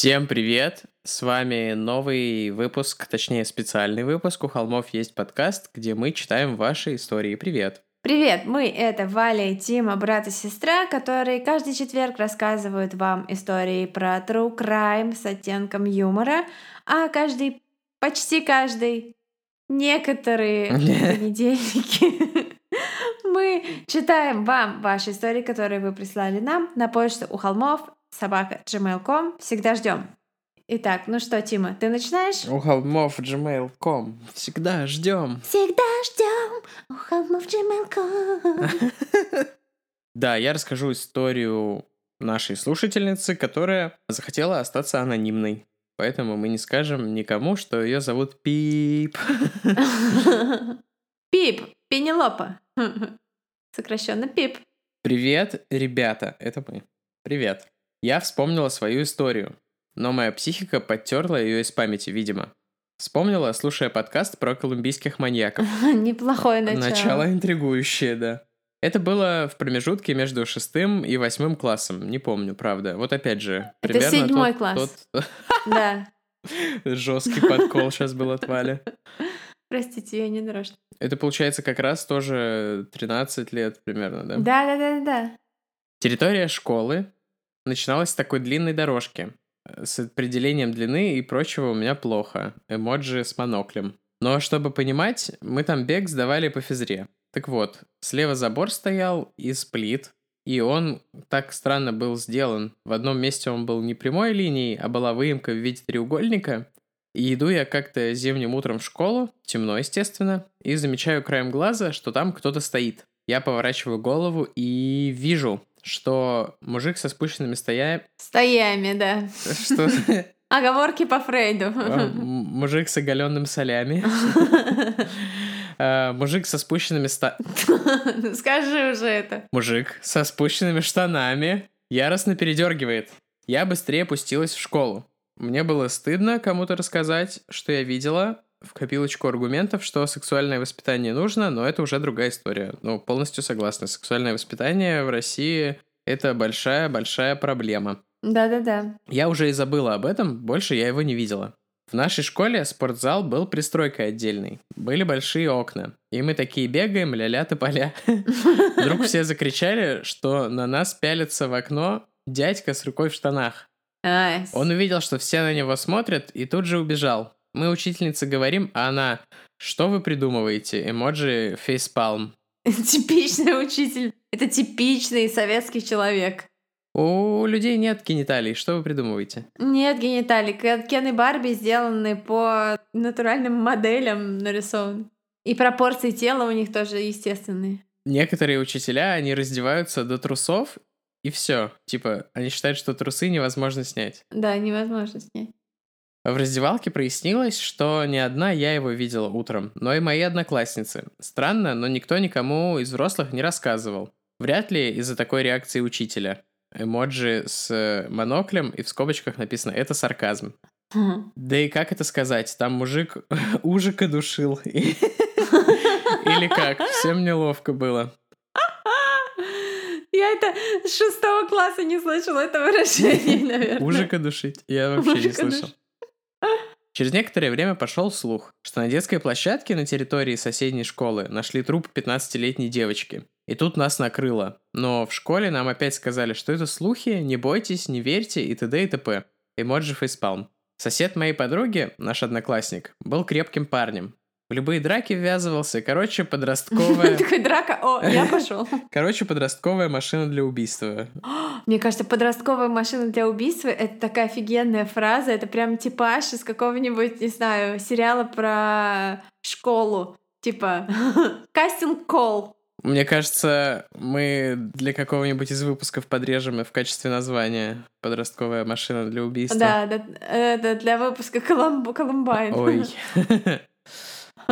Всем привет! С вами новый выпуск, точнее специальный выпуск. У холмов есть подкаст, где мы читаем ваши истории. Привет! Привет, мы это Валя и Тима, брат и сестра, которые каждый четверг рассказывают вам истории про true crime с оттенком юмора, а каждый, почти каждый, некоторые понедельники мы читаем вам ваши истории, которые вы прислали нам на почту у холмов собака gmail.com. Всегда ждем. Итак, ну что, Тима, ты начинаешь? У холмов gmail.com. Всегда ждем. Всегда ждем у холмов gmail.com. Да, я расскажу историю нашей слушательницы, которая захотела остаться анонимной. Поэтому мы не скажем никому, что ее зовут Пип. Пип, Пенелопа. Сокращенно Пип. Привет, ребята, это мы. Привет. Я вспомнила свою историю, но моя психика подтерла ее из памяти, видимо. Вспомнила, слушая подкаст про колумбийских маньяков. Неплохое начало. Начало интригующее, да. Это было в промежутке между шестым и восьмым классом. Не помню, правда. Вот опять же, Это примерно седьмой тот- класс. тот Да. жесткий подкол сейчас был от Вали. Простите, я не нарочно. Это получается как раз тоже 13 лет примерно, да? Да, да, да, да. Территория школы начиналась с такой длинной дорожки. С определением длины и прочего у меня плохо. Эмоджи с моноклем. Но чтобы понимать, мы там бег сдавали по физре. Так вот, слева забор стоял из плит, и он так странно был сделан. В одном месте он был не прямой линией, а была выемка в виде треугольника. И иду я как-то зимним утром в школу, темно, естественно, и замечаю краем глаза, что там кто-то стоит. Я поворачиваю голову и вижу, что мужик со спущенными стоями... Стоями, да. Что... Оговорки по Фрейду. а, Мужик с оголенным солями. А, Мужик со спущенными ста... Скажи уже это. Мужик со спущенными штанами яростно передергивает. Я быстрее пустилась в школу. Мне было стыдно кому-то рассказать, что я видела в копилочку аргументов, что сексуальное воспитание нужно, но это уже другая история. Ну, полностью согласна. Сексуальное воспитание в России — это большая-большая проблема. Да-да-да. Я уже и забыла об этом, больше я его не видела. В нашей школе спортзал был пристройкой отдельной. Были большие окна. И мы такие бегаем, ля-ля поля. Вдруг все закричали, что на нас пялится в окно дядька с рукой в штанах. Он увидел, что все на него смотрят, и тут же убежал. Мы учительнице говорим, а она «Что вы придумываете?» Эмоджи фейспалм. Типичный учитель. Это типичный советский человек. У людей нет гениталий, что вы придумываете? Нет гениталий. Кен и Барби сделаны по натуральным моделям нарисованы. И пропорции тела у них тоже естественные. Некоторые учителя, они раздеваются до трусов, и все. Типа, они считают, что трусы невозможно снять. Да, невозможно снять. В раздевалке прояснилось, что не одна я его видела утром, но и мои одноклассницы. Странно, но никто никому из взрослых не рассказывал. Вряд ли из-за такой реакции учителя. Эмоджи с э, моноклем, и в скобочках написано «это сарказм». Да и как это сказать? Там мужик ужика душил. Или как? Всем неловко было. Я это с шестого класса не слышала это выражение, наверное. Ужика душить? Я вообще не слышал. Через некоторое время пошел слух, что на детской площадке на территории соседней школы нашли труп 15-летней девочки. И тут нас накрыло. Но в школе нам опять сказали, что это слухи, не бойтесь, не верьте и т.д. и т.п. Эмоджи фейспалм. Сосед моей подруги, наш одноклассник, был крепким парнем. В любые драки ввязывался. Короче, подростковая... Такой драка. О, я пошел. Короче, подростковая машина для убийства. Мне кажется, подростковая машина для убийства — это такая офигенная фраза. Это прям типаж из какого-нибудь, не знаю, сериала про школу. Типа кастинг-колл. Мне кажется, мы для какого-нибудь из выпусков подрежем и в качестве названия подростковая машина для убийства. Да, да, это для выпуска Колумб... Колумбайн. Ой.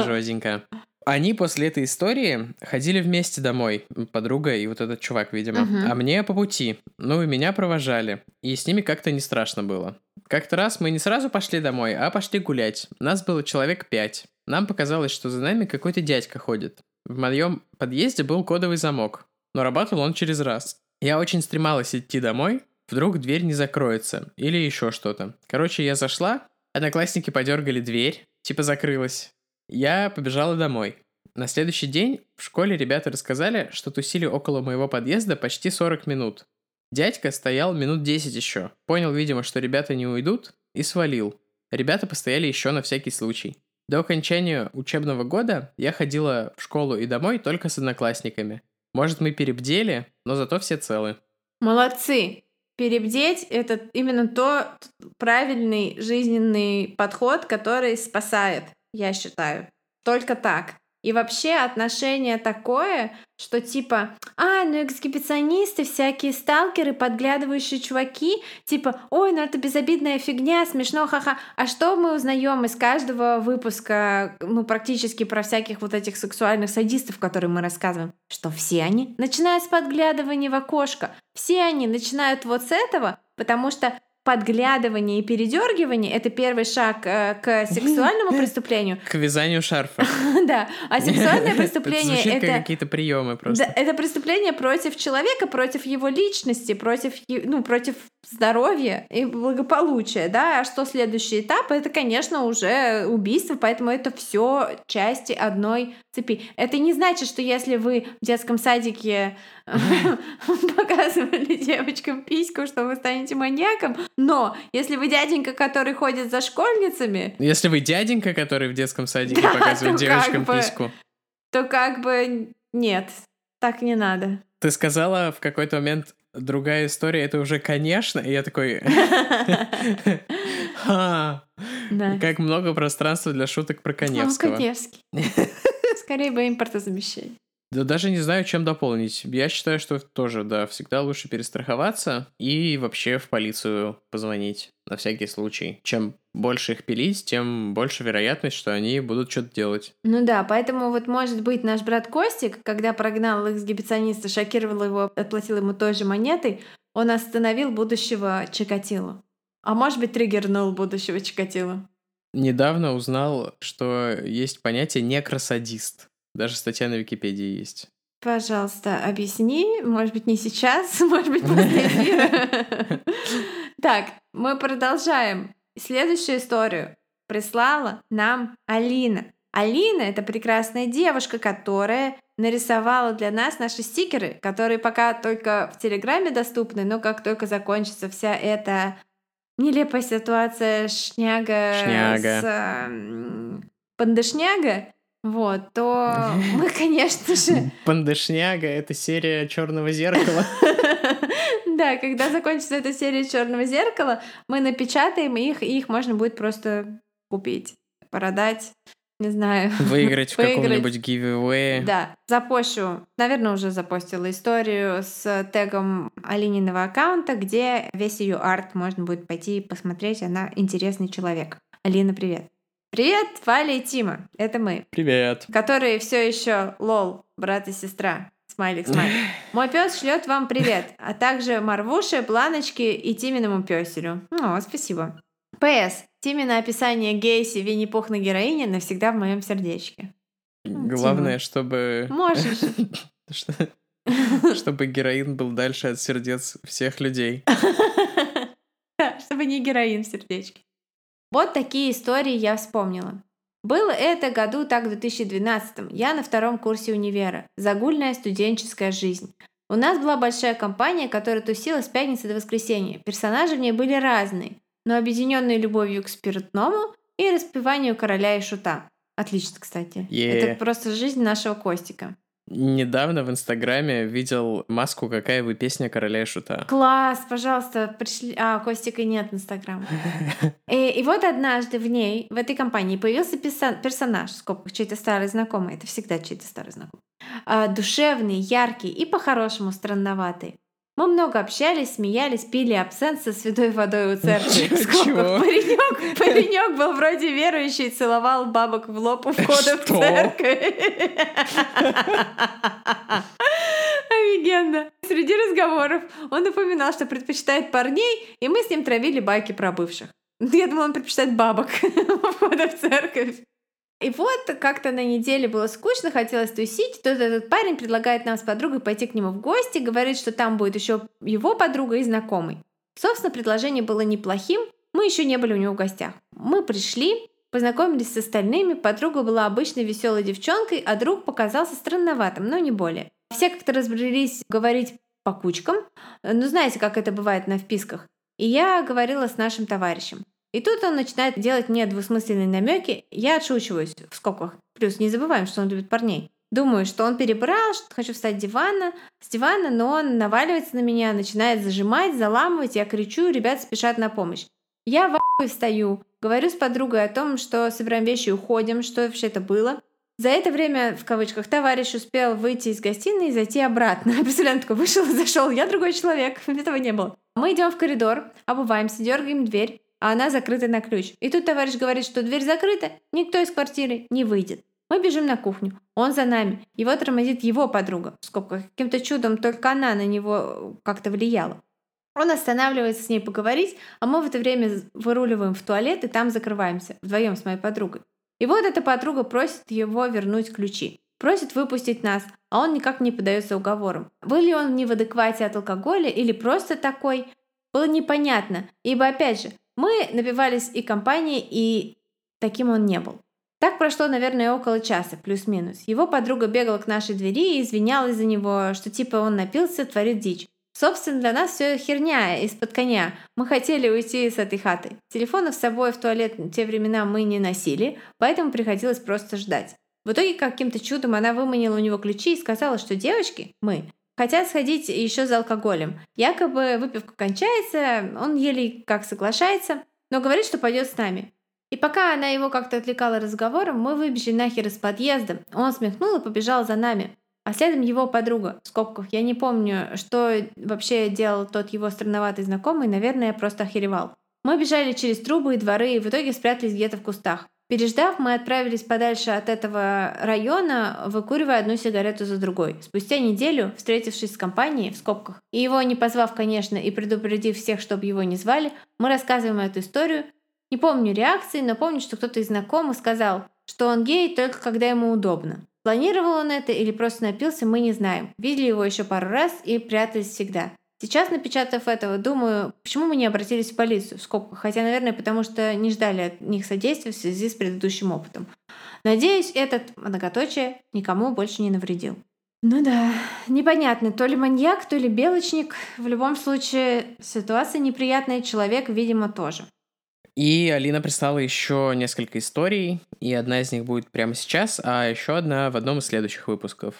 Жёстенько. Они после этой истории ходили вместе домой, подруга и вот этот чувак, видимо. Мгм. А мне по пути. Ну и меня провожали. И с ними как-то не страшно было. Как-то раз мы не сразу пошли домой, а пошли гулять. Нас было человек пять. Нам показалось, что за нами какой-то дядька ходит. В моем подъезде был кодовый замок, но работал он через раз. Я очень стремалась идти домой, вдруг дверь не закроется или еще что-то. Короче, я зашла, одноклассники подергали дверь, типа закрылась. Я побежала домой. На следующий день в школе ребята рассказали, что тусили около моего подъезда почти 40 минут. Дядька стоял минут 10 еще. Понял, видимо, что ребята не уйдут, и свалил. Ребята постояли еще на всякий случай. До окончания учебного года я ходила в школу и домой только с одноклассниками. Может, мы перебдели, но зато все целы. Молодцы! Перебдеть — это именно то правильный жизненный подход, который спасает, я считаю. Только так. И вообще отношение такое, что типа, а, ну эксгибиционисты, всякие сталкеры, подглядывающие чуваки, типа, ой, ну это безобидная фигня, смешно, ха-ха. А что мы узнаем из каждого выпуска, ну практически про всяких вот этих сексуальных садистов, которые мы рассказываем? Что все они начинают с подглядывания в окошко, все они начинают вот с этого, потому что подглядывание и передергивание это первый шаг э, к сексуальному преступлению. К вязанию шарфа. Да. А сексуальное преступление это... какие-то приемы просто. Да, это преступление против человека, против его личности, против, ну, против здоровья и благополучия, да. А что следующий этап? Это, конечно, уже убийство, поэтому это все части одной цепи. Это не значит, что если вы в детском садике показывали девочкам письку, что вы станете маньяком. Но если вы дяденька, который ходит за школьницами... Если вы дяденька, который в детском садике показывает девочкам письку... То как бы нет, так не надо. Ты сказала в какой-то момент другая история, это уже конечно, и я такой... Как много пространства для шуток про Коневского. Коневский. Скорее бы импортозамещение. Да даже не знаю, чем дополнить. Я считаю, что тоже, да, всегда лучше перестраховаться и вообще в полицию позвонить на всякий случай. Чем больше их пилить, тем больше вероятность, что они будут что-то делать. Ну да, поэтому вот может быть наш брат Костик, когда прогнал эксгибициониста, шокировал его, отплатил ему той же монетой, он остановил будущего Чикатило. А может быть триггернул будущего Чикатило. Недавно узнал, что есть понятие некросадист. Даже статья на Википедии есть. Пожалуйста, объясни. Может быть, не сейчас, может быть, после эфира. Так, мы продолжаем. Следующую историю прислала нам Алина. Алина — это прекрасная девушка, которая нарисовала для нас наши стикеры, которые пока только в Телеграме доступны, но как только закончится вся эта нелепая ситуация шняга, шняга. с э, пандышняга, вот, то мы, конечно же... Пандышняга — это серия Черного зеркала. Да, когда закончится эта серия Черного зеркала, мы напечатаем их, и их можно будет просто купить, продать, не знаю. Выиграть в каком-нибудь giveaway. Да, запощу, наверное, уже запостила историю с тегом Алининого аккаунта, где весь ее арт можно будет пойти и посмотреть. Она интересный человек. Алина, привет. Привет, Валя и Тима. Это мы. Привет. Которые все еще lol, брат и сестра. Смайлик, смайлик. Мой пес шлет вам привет, а также Марвуше, Планочке и Тиминому песелю. О, спасибо. P.S. Тимино описание Гейси Винни-Пух на героине навсегда в моем сердечке. Главное, Тима. чтобы... Можешь. Чтобы героин был дальше от сердец всех людей. Чтобы не героин в сердечке. Вот такие истории я вспомнила. Было это году так в 2012 Я на втором курсе универа. Загульная студенческая жизнь. У нас была большая компания, которая тусила с пятницы до воскресенья. Персонажи в ней были разные, но объединенные любовью к спиртному и распеванию короля и шута. Отлично, кстати. Yeah. Это просто жизнь нашего Костика. Недавно в Инстаграме видел маску «Какая вы песня короля и шута». Класс, пожалуйста, пришли... А, Костика нет Инстаграма. И, и вот однажды в ней, в этой компании, появился персонаж, в скобках, чей-то старый знакомый. Это всегда чей-то старый знакомый. А, душевный, яркий и по-хорошему странноватый. Мы много общались, смеялись, пили абсент со святой водой у церкви. Чего? Паренек, паренек был вроде верующий, целовал бабок в лоб у входа в церковь. Офигенно. Среди разговоров он напоминал, что предпочитает парней, и мы с ним травили байки про бывших. Я думала, он предпочитает бабок у входа в церковь. И вот как-то на неделе было скучно, хотелось тусить. Тут этот парень предлагает нам с подругой пойти к нему в гости, говорит, что там будет еще его подруга и знакомый. Собственно, предложение было неплохим, мы еще не были у него в гостях. Мы пришли, познакомились с остальными, подруга была обычной веселой девчонкой, а друг показался странноватым, но не более. Все как-то разбрелись говорить по кучкам, ну знаете, как это бывает на вписках. И я говорила с нашим товарищем. И тут он начинает делать мне двусмысленные намеки, я отшучиваюсь в скобках. Плюс не забываем, что он любит парней. Думаю, что он перебрал, что хочу встать с дивана, с дивана, но он наваливается на меня, начинает зажимать, заламывать, я кричу, ребят спешат на помощь. Я в встаю, говорю с подругой о том, что собираем вещи и уходим, что вообще это было. За это время, в кавычках, товарищ успел выйти из гостиной и зайти обратно. Представляю, такой вышел, зашел, я другой человек, этого не было. Мы идем в коридор, обуваемся, дергаем дверь, а она закрыта на ключ. И тут товарищ говорит, что дверь закрыта, никто из квартиры не выйдет. Мы бежим на кухню, он за нами, его тормозит его подруга, скобках, каким-то чудом только она на него как-то влияла. Он останавливается с ней поговорить, а мы в это время выруливаем в туалет и там закрываемся, вдвоем с моей подругой. И вот эта подруга просит его вернуть ключи. Просит выпустить нас, а он никак не поддается уговорам. Был ли он не в адеквате от алкоголя или просто такой, было непонятно, ибо опять же, мы напивались и компанией, и таким он не был. Так прошло, наверное, около часа, плюс-минус. Его подруга бегала к нашей двери и извинялась за него, что типа он напился, творит дичь. Собственно, для нас все херня из-под коня. Мы хотели уйти с этой хаты. Телефонов с собой в туалет в те времена мы не носили, поэтому приходилось просто ждать. В итоге каким-то чудом она выманила у него ключи и сказала, что девочки, мы, хотят сходить еще за алкоголем. Якобы выпивка кончается, он еле как соглашается, но говорит, что пойдет с нами. И пока она его как-то отвлекала разговором, мы выбежали нахер из подъезда. Он смехнул и побежал за нами а следом его подруга, в скобках. Я не помню, что вообще делал тот его странноватый знакомый, наверное, просто охеревал. Мы бежали через трубы и дворы и в итоге спрятались где-то в кустах. Переждав, мы отправились подальше от этого района, выкуривая одну сигарету за другой. Спустя неделю, встретившись с компанией, в скобках, и его не позвав, конечно, и предупредив всех, чтобы его не звали, мы рассказываем эту историю. Не помню реакции, но помню, что кто-то из знакомых сказал, что он гей только когда ему удобно. Планировал он это или просто напился, мы не знаем. Видели его еще пару раз и прятались всегда. Сейчас, напечатав этого, думаю, почему мы не обратились в полицию, в скобках, хотя, наверное, потому что не ждали от них содействия в связи с предыдущим опытом. Надеюсь, этот многоточие никому больше не навредил. Ну да, непонятно, то ли маньяк, то ли белочник. В любом случае, ситуация неприятная, человек, видимо, тоже. И Алина прислала еще несколько историй, и одна из них будет прямо сейчас, а еще одна в одном из следующих выпусков.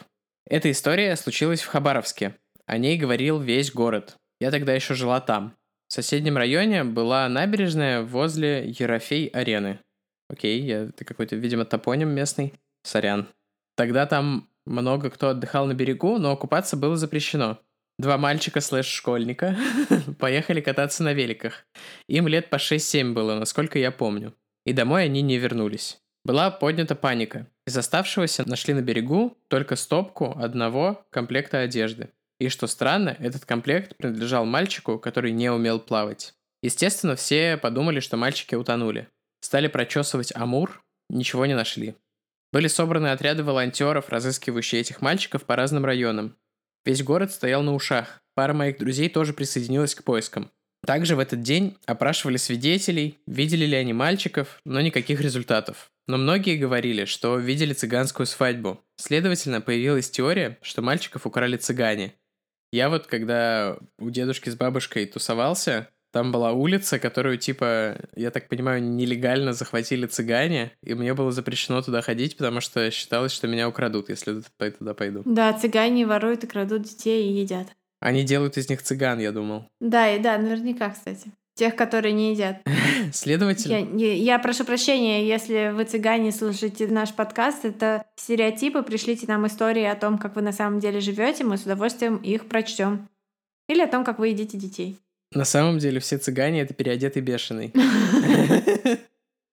Эта история случилась в Хабаровске. О ней говорил весь город. Я тогда еще жила там. В соседнем районе была набережная возле Ерофей-арены. Окей, я, это какой-то, видимо, топоним местный. Сорян. Тогда там много кто отдыхал на берегу, но купаться было запрещено. Два мальчика слэш-школьника поехали кататься на великах. Им лет по 6-7 было, насколько я помню. И домой они не вернулись. Была поднята паника. Из оставшегося нашли на берегу только стопку одного комплекта одежды. И что странно, этот комплект принадлежал мальчику, который не умел плавать. Естественно, все подумали, что мальчики утонули. Стали прочесывать Амур, ничего не нашли. Были собраны отряды волонтеров, разыскивающие этих мальчиков по разным районам. Весь город стоял на ушах. Пара моих друзей тоже присоединилась к поискам. Также в этот день опрашивали свидетелей, видели ли они мальчиков, но никаких результатов. Но многие говорили, что видели цыганскую свадьбу. Следовательно, появилась теория, что мальчиков украли цыгане. Я вот, когда у дедушки с бабушкой тусовался, там была улица, которую, типа, я так понимаю, нелегально захватили цыгане, и мне было запрещено туда ходить, потому что считалось, что меня украдут, если туда пойду. Да, цыгане воруют и крадут детей и едят. Они делают из них цыган, я думал. Да, и да, наверняка, кстати. Тех, которые не едят. Следовательно... Я, я, я прошу прощения, если вы цыгане слушаете наш подкаст, это стереотипы, пришлите нам истории о том, как вы на самом деле живете, мы с удовольствием их прочтем. Или о том, как вы едите детей. На самом деле все цыгане — это переодетый бешеный.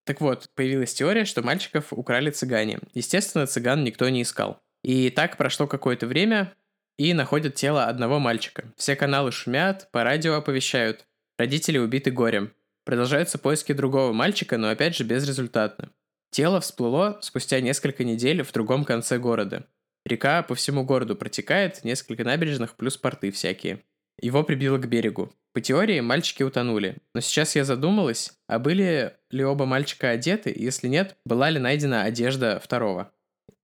Так вот, появилась теория, что мальчиков украли цыгане. Естественно, цыган никто не искал. И так прошло какое-то время, и находят тело одного мальчика. Все каналы шумят, по радио оповещают. Родители убиты горем. Продолжаются поиски другого мальчика, но опять же безрезультатно. Тело всплыло спустя несколько недель в другом конце города. Река по всему городу протекает, несколько набережных плюс порты всякие. Его прибило к берегу. По теории, мальчики утонули. Но сейчас я задумалась, а были ли оба мальчика одеты? Если нет, была ли найдена одежда второго?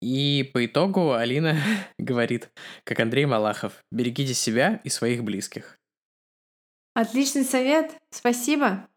И по итогу Алина говорит, как Андрей Малахов, берегите себя и своих близких. Отличный совет, спасибо.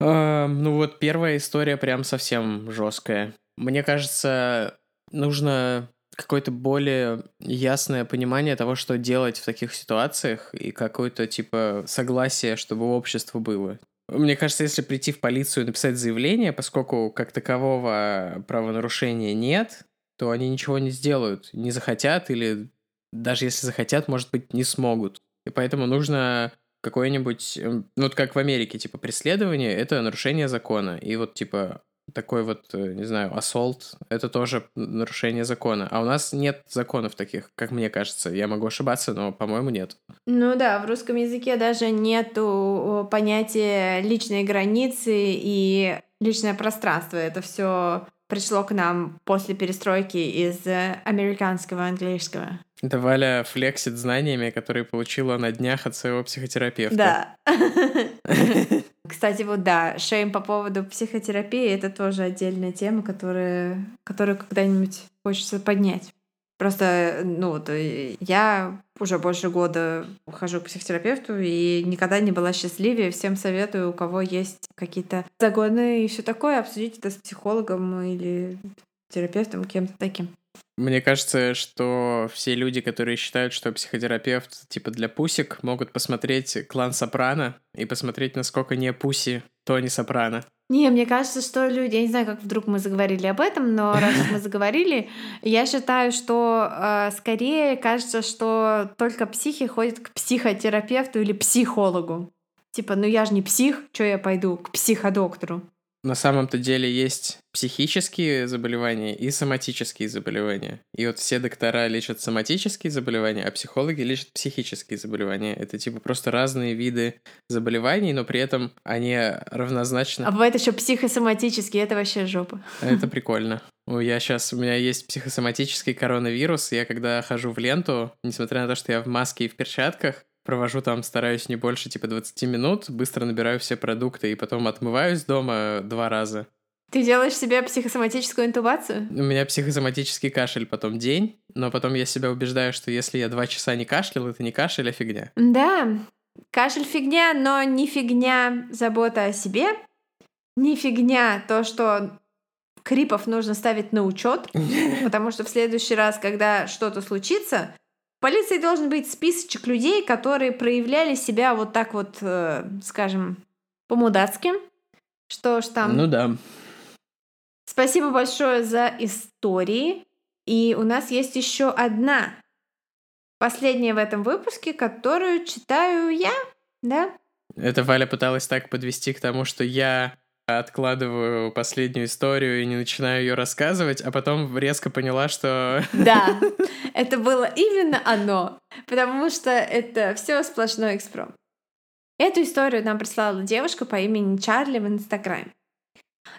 А, ну вот первая история прям совсем жесткая. Мне кажется, нужно какое-то более ясное понимание того, что делать в таких ситуациях, и какое-то типа согласие, чтобы общество было. Мне кажется, если прийти в полицию и написать заявление, поскольку как такового правонарушения нет, то они ничего не сделают, не захотят или даже если захотят, может быть, не смогут. И поэтому нужно какое-нибудь, эм, ну вот как в Америке, типа преследование — это нарушение закона. И вот типа такой вот, э, не знаю, ассолт — это тоже нарушение закона. А у нас нет законов таких, как мне кажется. Я могу ошибаться, но, по-моему, нет. Ну да, в русском языке даже нету понятия личной границы и личное пространство. Это все пришло к нам после перестройки из американского английского. Это Валя флексит знаниями, которые получила на днях от своего психотерапевта. Да. Кстати, вот да, шейм по поводу психотерапии — это тоже отдельная тема, которая, которую когда-нибудь хочется поднять. Просто, ну, вот, э, я уже больше года хожу к психотерапевту и никогда не была счастливее. Всем советую, у кого есть какие-то загоны и все такое, обсудить это с психологом или терапевтом, кем-то таким. Мне кажется, что все люди, которые считают, что психотерапевт типа для пусик, могут посмотреть «Клан Сопрано» и посмотреть, насколько не пуси Тони Сопрано. Не, мне кажется, что люди, я не знаю, как вдруг мы заговорили об этом, но раз мы заговорили, я считаю, что э, скорее кажется, что только психи ходят к психотерапевту или психологу. Типа, ну я же не псих, что я пойду к психодоктору? На самом-то деле есть психические заболевания и соматические заболевания. И вот все доктора лечат соматические заболевания, а психологи лечат психические заболевания. Это типа просто разные виды заболеваний, но при этом они равнозначно... А бывает еще психосоматические, это вообще жопа. Это прикольно. Я сейчас, у меня есть психосоматический коронавирус, я когда хожу в ленту, несмотря на то, что я в маске и в перчатках, провожу там, стараюсь не больше типа 20 минут, быстро набираю все продукты и потом отмываюсь дома два раза. Ты делаешь себе психосоматическую интубацию? У меня психосоматический кашель потом день, но потом я себя убеждаю, что если я два часа не кашлял, это не кашель, а фигня. Да, кашель фигня, но не фигня забота о себе, не фигня то, что крипов нужно ставить на учет, потому что в следующий раз, когда что-то случится, полиции должен быть списочек людей, которые проявляли себя вот так вот, э, скажем, по-мудацки. Что ж там... Ну да. Спасибо большое за истории. И у нас есть еще одна, последняя в этом выпуске, которую читаю я, да? Это Валя пыталась так подвести к тому, что я откладываю последнюю историю и не начинаю ее рассказывать, а потом резко поняла, что... Да, это было именно оно, потому что это все сплошной экспром. Эту историю нам прислала девушка по имени Чарли в Инстаграме.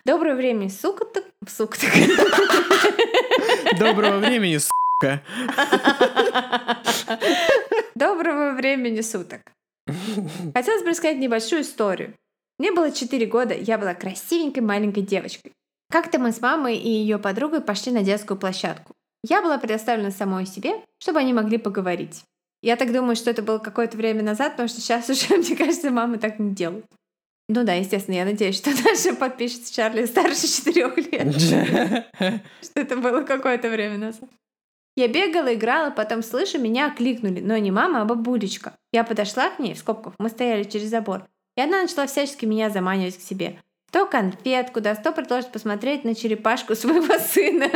Доброго времени, сука так... Сука так. Доброго времени, сука. Доброго времени суток. Хотелось бы рассказать небольшую историю. Мне было 4 года, я была красивенькой маленькой девочкой. Как-то мы с мамой и ее подругой пошли на детскую площадку. Я была предоставлена самой себе, чтобы они могли поговорить. Я так думаю, что это было какое-то время назад, потому что сейчас уже, мне кажется, мамы так не делают. Ну да, естественно, я надеюсь, что наша подписчица Чарли старше четырех лет. Что это было какое-то время назад. Я бегала, играла, потом слышу, меня окликнули, но не мама, а бабулечка. Я подошла к ней, в скобках, мы стояли через забор. И она начала всячески меня заманивать к себе. То конфетку даст, то предложит посмотреть на черепашку своего сына.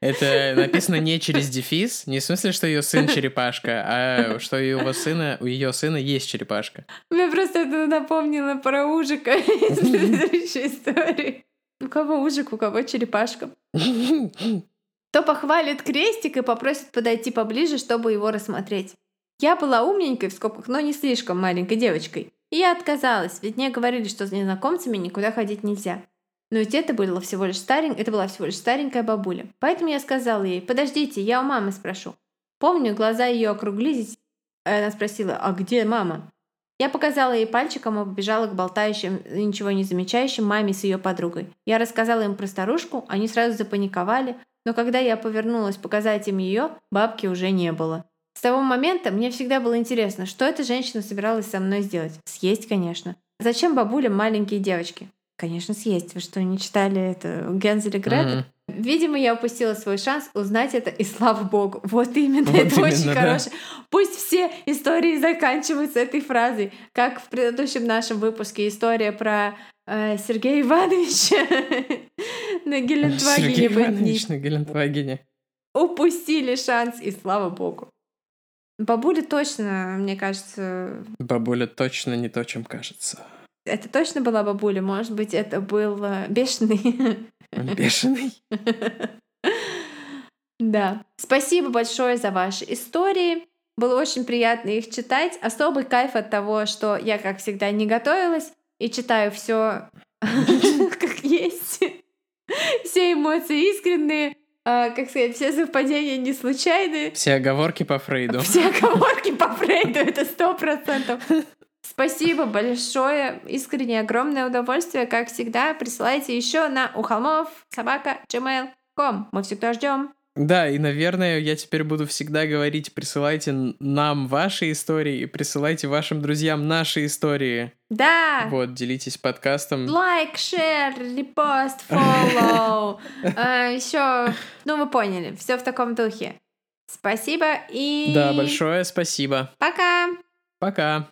Это написано не через дефис, не в смысле, что ее сын черепашка, а что у его сына, у ее сына есть черепашка. Мне просто это напомнило про ужика из предыдущей истории. У кого ужик, у кого черепашка. То похвалит крестик и попросит подойти поближе, чтобы его рассмотреть. Я была умненькой в скобках, но не слишком маленькой девочкой. И я отказалась, ведь мне говорили, что с незнакомцами никуда ходить нельзя. Но ведь это, было всего лишь старень... это была всего лишь старенькая бабуля. Поэтому я сказала ей, подождите, я у мамы спрошу. Помню, глаза ее округлились, и она спросила, а где мама? Я показала ей пальчиком и побежала к болтающим, ничего не замечающим маме с ее подругой. Я рассказала им про старушку, они сразу запаниковали, но когда я повернулась показать им ее, бабки уже не было. С того момента мне всегда было интересно, что эта женщина собиралась со мной сделать. Съесть, конечно. Зачем бабулям маленькие девочки? Конечно, съесть. Вы что, не читали это Гензель и Гретель? Мгм. Видимо, я упустила свой шанс узнать это, и слава богу. Вот именно, Вот это очень именно, да. хорошее. Пусть все истории заканчиваются этой фразой. Как в предыдущем нашем выпуске история про э, Сергея Ивановича на Гелендвагене Сергей Иванович на Гелендвагене. упустили шанс, и слава богу. Бабуля точно, мне кажется, Бабуля точно не то, чем кажется. это точно была бабуля. Может быть, это был э, бешеный. Бешеный. Да. Спасибо большое за ваши истории. Было очень приятно их читать. Особый кайф от того, что я, как всегда, не готовилась и читаю все как есть. Все эмоции искренние, как сказать, все совпадения не случайные. Все оговорки по Фрейду. Все оговорки по Фрейду, это сто процентов. Спасибо большое, искренне огромное удовольствие, как всегда. Присылайте еще на у холмов собака gmail.com. Мы всегда ждем. Да, и, наверное, я теперь буду всегда говорить, присылайте нам ваши истории и присылайте вашим друзьям наши истории. Да! Вот, делитесь подкастом. Лайк, share, репост, follow. Еще, ну вы поняли, все в таком духе. Спасибо и Да, большое спасибо. пока! Пока.